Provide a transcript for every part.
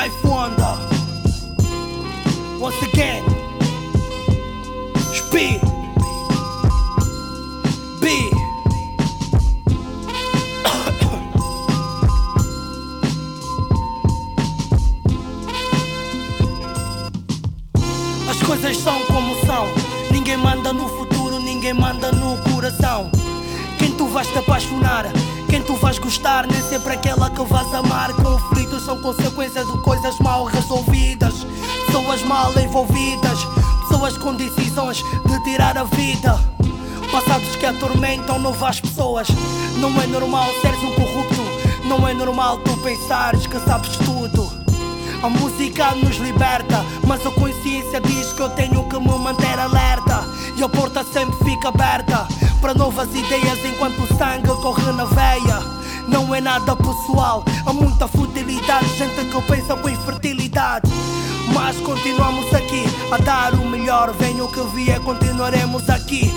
Knife Wonder. Once again. Speed. B. As coisas são como são. Ninguém manda no futuro, ninguém manda no coração. Quem tu vais te apaixonar, quem tu vais gostar, nem sempre aquela que vais amar. Conflitos são consequência de coisas mal resolvidas, pessoas mal envolvidas, pessoas com decisões de tirar a vida. Passados que atormentam novas pessoas. Não é normal seres um corrupto, não é normal tu pensares que sabes tudo. A música nos liberta, mas a consciência diz que eu tenho que me manter alerta. E a porta sempre fica aberta para novas ideias enquanto o sangue corre na veia. Não é nada pessoal, há muita futilidade, gente que pensa com infertilidade. Mas continuamos aqui a dar o melhor, venha o que vier, continuaremos aqui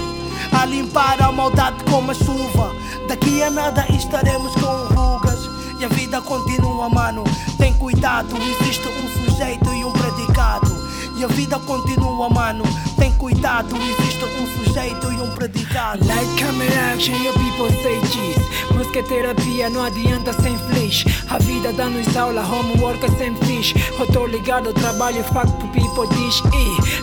a limpar a maldade como a chuva. Daqui a nada estaremos com rugas e a vida continua, mano. Tem cuidado, existe um sujeito e um predicado. E a vida continua, mano. Tem cuidado, existe um sujeito e um predicado. Light camera action, your people say é terapia, não adianta sem flash. A vida dá-nos aula, homework é sem fish. Eu tô ligado ao trabalho, fuck pro people diz.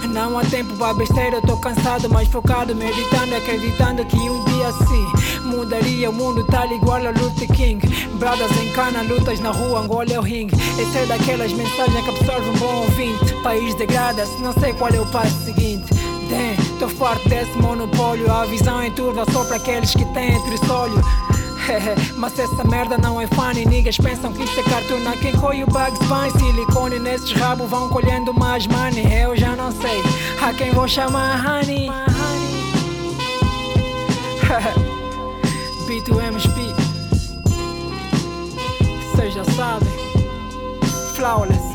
E não há tempo pra besteira, eu tô cansado, mas focado, meditando, acreditando que um dia assim mudaria o mundo, tal igual a Luther King. Brothers em cana, lutas na rua, Angola é o ringue. Essa é daquelas mensagens que absorve um bom ouvinte. País degrada-se, não sei qual é o passo seguinte. Damn, tô farto desse monopólio. A visão é turva só para aqueles que têm entre os olhos. Mas essa merda não é funny. Niggas pensam que isso é cartoon. Quem coi o Bugs Bunny Silicone nesses rabos vão colhendo mais money. Eu já não sei. A quem vou chamar honey. B2MSP Vocês já sabem. Flawless